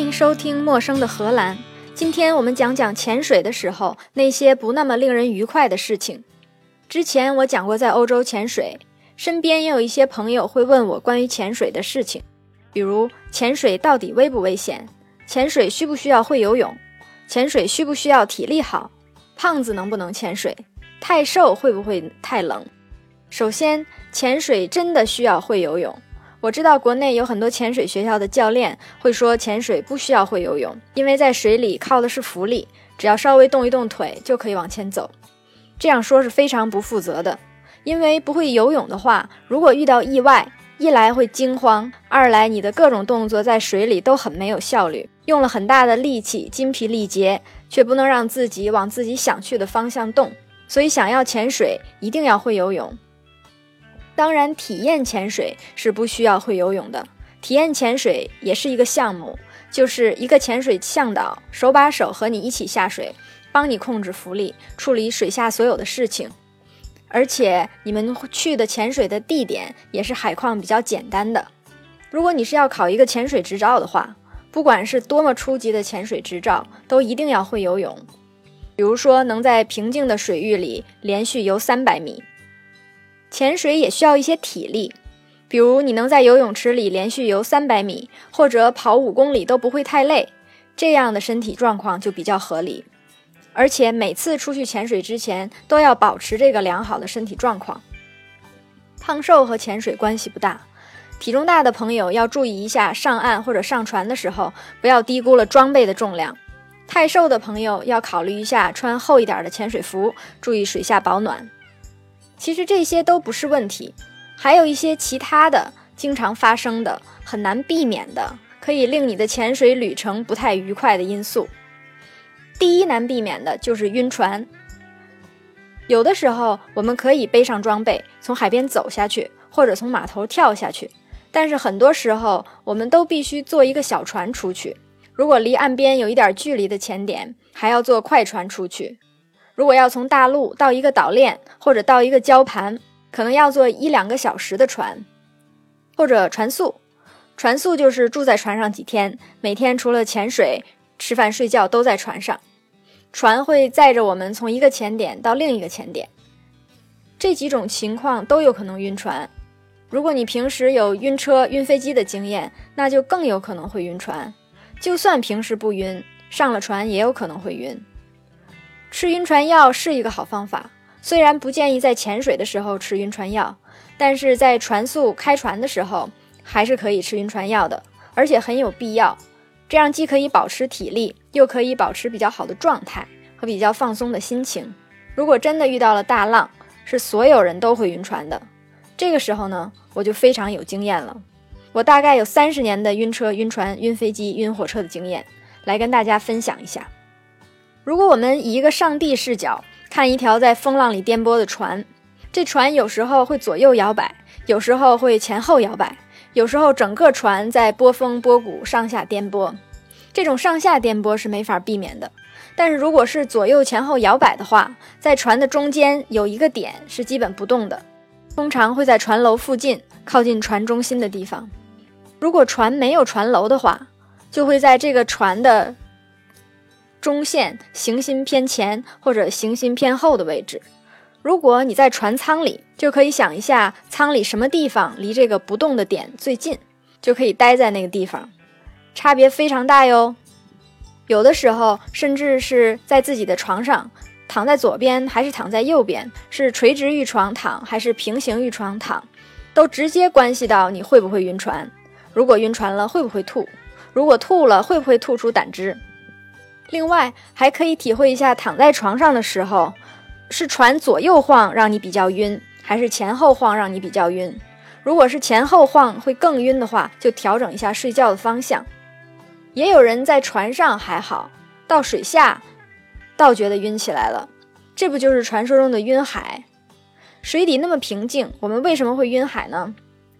欢迎收听《陌生的荷兰》。今天我们讲讲潜水的时候那些不那么令人愉快的事情。之前我讲过在欧洲潜水，身边也有一些朋友会问我关于潜水的事情，比如潜水到底危不危险？潜水需不需要会游泳？潜水需不需要体力好？胖子能不能潜水？太瘦会不会太冷？首先，潜水真的需要会游泳。我知道国内有很多潜水学校的教练会说潜水不需要会游泳，因为在水里靠的是浮力，只要稍微动一动腿就可以往前走。这样说是非常不负责的，因为不会游泳的话，如果遇到意外，一来会惊慌，二来你的各种动作在水里都很没有效率，用了很大的力气，筋疲力竭，却不能让自己往自己想去的方向动。所以想要潜水，一定要会游泳。当然，体验潜水是不需要会游泳的。体验潜水也是一个项目，就是一个潜水向导手把手和你一起下水，帮你控制浮力，处理水下所有的事情。而且你们去的潜水的地点也是海况比较简单的。如果你是要考一个潜水执照的话，不管是多么初级的潜水执照，都一定要会游泳。比如说，能在平静的水域里连续游三百米。潜水也需要一些体力，比如你能在游泳池里连续游三百米，或者跑五公里都不会太累，这样的身体状况就比较合理。而且每次出去潜水之前都要保持这个良好的身体状况。胖瘦和潜水关系不大，体重大的朋友要注意一下上岸或者上船的时候不要低估了装备的重量。太瘦的朋友要考虑一下穿厚一点的潜水服，注意水下保暖。其实这些都不是问题，还有一些其他的经常发生的、很难避免的，可以令你的潜水旅程不太愉快的因素。第一难避免的就是晕船。有的时候我们可以背上装备从海边走下去，或者从码头跳下去，但是很多时候我们都必须坐一个小船出去。如果离岸边有一点距离的潜点，还要坐快船出去。如果要从大陆到一个岛链或者到一个礁盘，可能要坐一两个小时的船，或者船宿。船宿就是住在船上几天，每天除了潜水、吃饭、睡觉都在船上。船会载着我们从一个潜点到另一个潜点。这几种情况都有可能晕船。如果你平时有晕车、晕飞机的经验，那就更有可能会晕船。就算平时不晕，上了船也有可能会晕。吃晕船药是一个好方法，虽然不建议在潜水的时候吃晕船药，但是在船速开船的时候还是可以吃晕船药的，而且很有必要。这样既可以保持体力，又可以保持比较好的状态和比较放松的心情。如果真的遇到了大浪，是所有人都会晕船的。这个时候呢，我就非常有经验了。我大概有三十年的晕车、晕船、晕飞机、晕火车的经验，来跟大家分享一下。如果我们以一个上帝视角看一条在风浪里颠簸的船，这船有时候会左右摇摆，有时候会前后摇摆，有时候整个船在波峰波谷上下颠簸。这种上下颠簸是没法避免的，但是如果是左右前后摇摆的话，在船的中间有一个点是基本不动的，通常会在船楼附近靠近船中心的地方。如果船没有船楼的话，就会在这个船的。中线行星偏前或者行星偏后的位置。如果你在船舱里，就可以想一下舱里什么地方离这个不动的点最近，就可以待在那个地方。差别非常大哟。有的时候甚至是在自己的床上，躺在左边还是躺在右边，是垂直于床躺还是平行于床躺，都直接关系到你会不会晕船。如果晕船了，会不会吐？如果吐了，会不会吐出胆汁？另外，还可以体会一下躺在床上的时候，是船左右晃让你比较晕，还是前后晃让你比较晕？如果是前后晃会更晕的话，就调整一下睡觉的方向。也有人在船上还好，到水下倒觉得晕起来了，这不就是传说中的晕海？水底那么平静，我们为什么会晕海呢？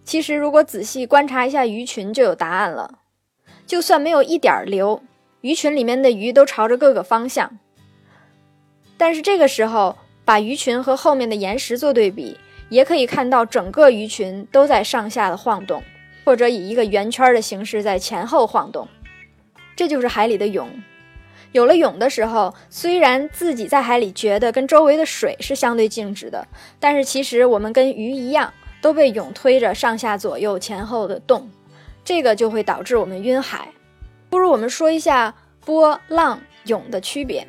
其实，如果仔细观察一下鱼群，就有答案了。就算没有一点流。鱼群里面的鱼都朝着各个方向，但是这个时候把鱼群和后面的岩石做对比，也可以看到整个鱼群都在上下的晃动，或者以一个圆圈的形式在前后晃动。这就是海里的涌。有了涌的时候，虽然自己在海里觉得跟周围的水是相对静止的，但是其实我们跟鱼一样，都被涌推着上下左右前后的动，这个就会导致我们晕海。不如我们说一下波浪涌的区别。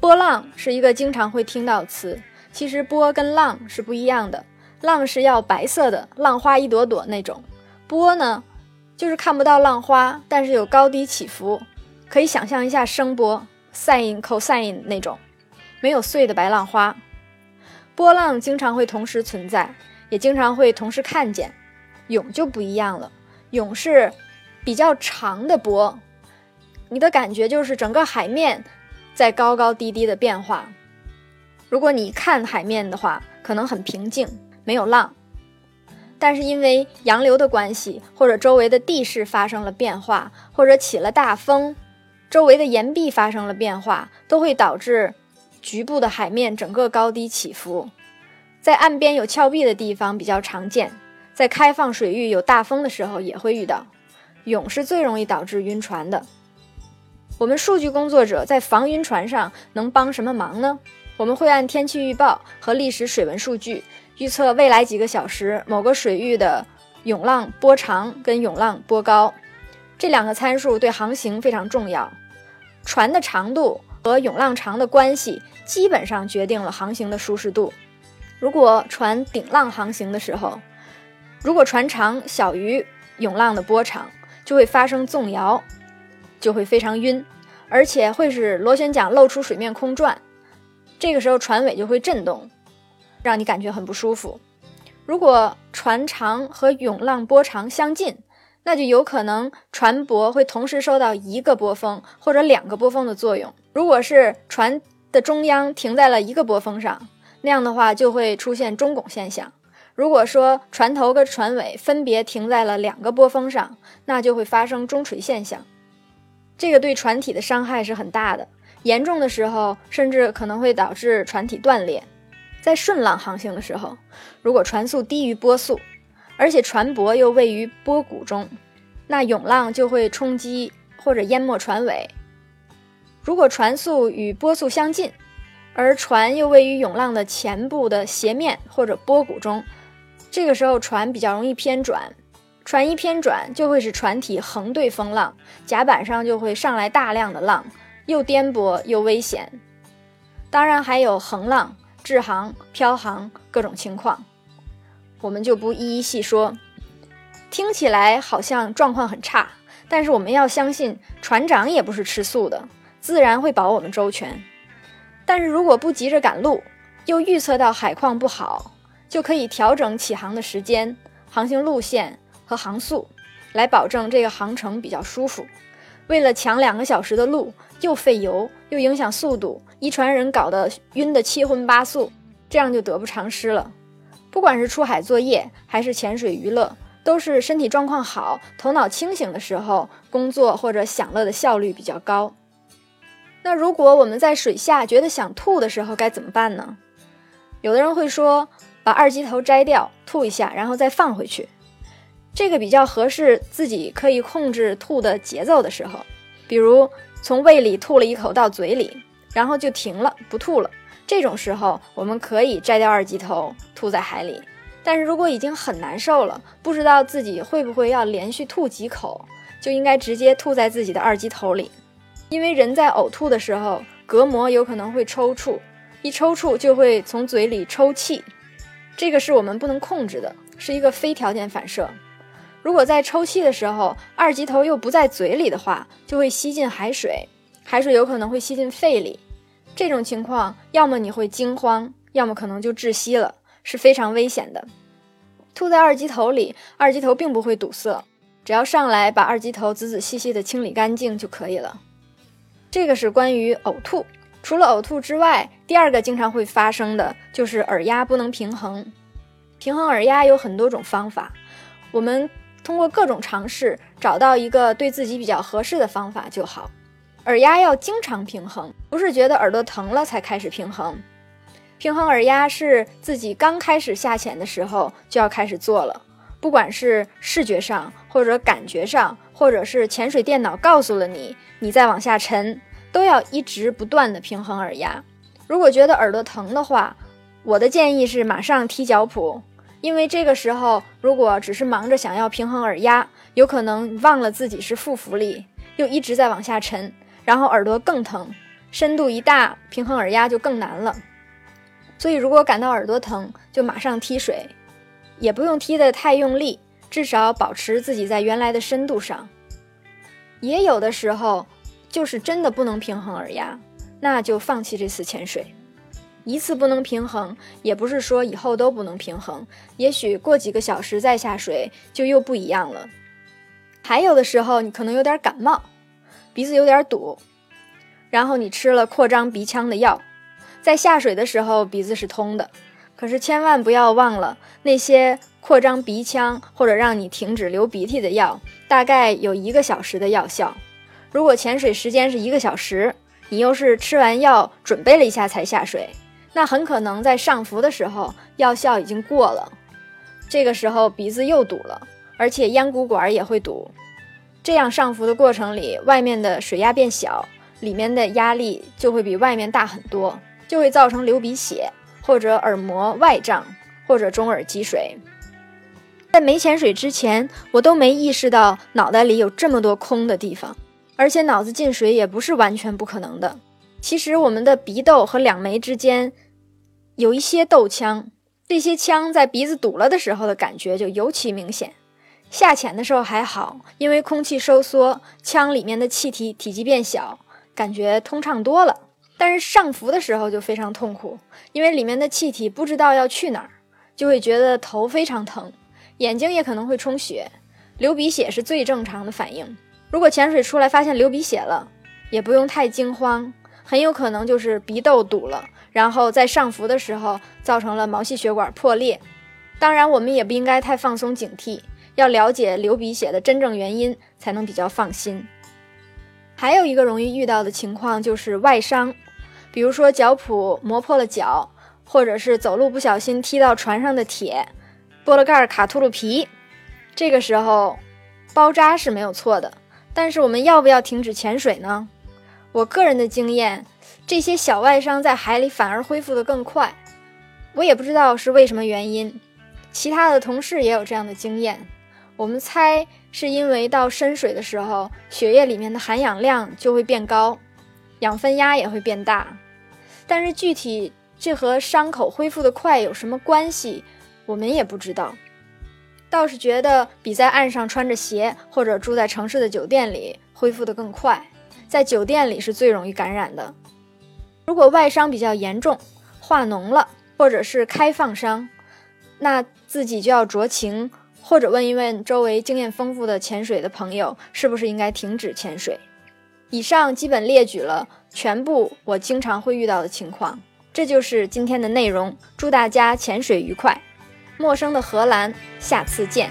波浪是一个经常会听到词，其实波跟浪是不一样的。浪是要白色的，浪花一朵朵那种；波呢，就是看不到浪花，但是有高低起伏。可以想象一下声波 （sin、cosine） 那种，没有碎的白浪花。波浪经常会同时存在，也经常会同时看见。涌就不一样了，涌是比较长的波，你的感觉就是整个海面在高高低低的变化。如果你看海面的话，可能很平静，没有浪。但是因为洋流的关系，或者周围的地势发生了变化，或者起了大风。周围的岩壁发生了变化，都会导致局部的海面整个高低起伏。在岸边有峭壁的地方比较常见，在开放水域有大风的时候也会遇到。涌是最容易导致晕船的。我们数据工作者在防晕船上能帮什么忙呢？我们会按天气预报和历史水文数据预测未来几个小时某个水域的涌浪波长跟涌浪波高。这两个参数对航行非常重要。船的长度和涌浪长的关系，基本上决定了航行的舒适度。如果船顶浪航行的时候，如果船长小于涌浪的波长，就会发生纵摇，就会非常晕，而且会使螺旋桨露出水面空转。这个时候船尾就会震动，让你感觉很不舒服。如果船长和涌浪波长相近，那就有可能船舶会同时受到一个波峰或者两个波峰的作用。如果是船的中央停在了一个波峰上，那样的话就会出现中拱现象。如果说船头跟船尾分别停在了两个波峰上，那就会发生中垂现象。这个对船体的伤害是很大的，严重的时候甚至可能会导致船体断裂。在顺浪航行的时候，如果船速低于波速，而且船舶又位于波谷中，那涌浪就会冲击或者淹没船尾。如果船速与波速相近，而船又位于涌浪的前部的斜面或者波谷中，这个时候船比较容易偏转。船一偏转，就会使船体横对风浪，甲板上就会上来大量的浪，又颠簸又危险。当然还有横浪、滞航、漂航各种情况。我们就不一一细说，听起来好像状况很差，但是我们要相信船长也不是吃素的，自然会保我们周全。但是如果不急着赶路，又预测到海况不好，就可以调整起航的时间、航行路线和航速，来保证这个航程比较舒服。为了抢两个小时的路，又费油又影响速度，一船人搞得晕得七荤八素，这样就得不偿失了。不管是出海作业还是潜水娱乐，都是身体状况好、头脑清醒的时候工作或者享乐的效率比较高。那如果我们在水下觉得想吐的时候该怎么办呢？有的人会说把二级头摘掉，吐一下，然后再放回去，这个比较合适自己可以控制吐的节奏的时候，比如从胃里吐了一口到嘴里，然后就停了，不吐了。这种时候，我们可以摘掉二级头，吐在海里。但是如果已经很难受了，不知道自己会不会要连续吐几口，就应该直接吐在自己的二级头里。因为人在呕吐的时候，隔膜有可能会抽搐，一抽搐就会从嘴里抽气，这个是我们不能控制的，是一个非条件反射。如果在抽气的时候，二级头又不在嘴里的话，就会吸进海水，海水有可能会吸进肺里。这种情况，要么你会惊慌，要么可能就窒息了，是非常危险的。吐在二级头里，二级头并不会堵塞，只要上来把二级头仔仔细细的清理干净就可以了。这个是关于呕吐。除了呕吐之外，第二个经常会发生的就是耳压不能平衡。平衡耳压有很多种方法，我们通过各种尝试，找到一个对自己比较合适的方法就好。耳压要经常平衡，不是觉得耳朵疼了才开始平衡。平衡耳压是自己刚开始下潜的时候就要开始做了，不管是视觉上或者感觉上，或者是潜水电脑告诉了你你在往下沉，都要一直不断的平衡耳压。如果觉得耳朵疼的话，我的建议是马上踢脚蹼，因为这个时候如果只是忙着想要平衡耳压，有可能忘了自己是负浮力，又一直在往下沉，然后耳朵更疼，深度一大，平衡耳压就更难了。所以如果感到耳朵疼，就马上踢水，也不用踢得太用力，至少保持自己在原来的深度上。也有的时候就是真的不能平衡耳压，那就放弃这次潜水。一次不能平衡，也不是说以后都不能平衡。也许过几个小时再下水就又不一样了。还有的时候你可能有点感冒，鼻子有点堵，然后你吃了扩张鼻腔的药，在下水的时候鼻子是通的。可是千万不要忘了，那些扩张鼻腔或者让你停止流鼻涕的药，大概有一个小时的药效。如果潜水时间是一个小时，你又是吃完药准备了一下才下水。那很可能在上浮的时候药效已经过了，这个时候鼻子又堵了，而且咽鼓管也会堵。这样上浮的过程里，外面的水压变小，里面的压力就会比外面大很多，就会造成流鼻血，或者耳膜外胀，或者中耳积水。在没潜水之前，我都没意识到脑袋里有这么多空的地方，而且脑子进水也不是完全不可能的。其实我们的鼻窦和两眉之间。有一些窦腔，这些腔在鼻子堵了的时候的感觉就尤其明显。下潜的时候还好，因为空气收缩，腔里面的气体体积变小，感觉通畅多了。但是上浮的时候就非常痛苦，因为里面的气体不知道要去哪儿，就会觉得头非常疼，眼睛也可能会充血，流鼻血是最正常的反应。如果潜水出来发现流鼻血了，也不用太惊慌，很有可能就是鼻窦堵了。然后在上浮的时候造成了毛细血管破裂，当然我们也不应该太放松警惕，要了解流鼻血的真正原因才能比较放心。还有一个容易遇到的情况就是外伤，比如说脚蹼磨破了脚，或者是走路不小心踢到船上的铁，拨了盖卡秃噜皮，这个时候包扎是没有错的，但是我们要不要停止潜水呢？我个人的经验。这些小外伤在海里反而恢复得更快，我也不知道是为什么原因。其他的同事也有这样的经验，我们猜是因为到深水的时候，血液里面的含氧量就会变高，氧分压也会变大。但是具体这和伤口恢复的快有什么关系，我们也不知道。倒是觉得比在岸上穿着鞋或者住在城市的酒店里恢复得更快，在酒店里是最容易感染的。如果外伤比较严重，化脓了，或者是开放伤，那自己就要酌情，或者问一问周围经验丰富的潜水的朋友，是不是应该停止潜水。以上基本列举了全部我经常会遇到的情况，这就是今天的内容。祝大家潜水愉快！陌生的荷兰，下次见。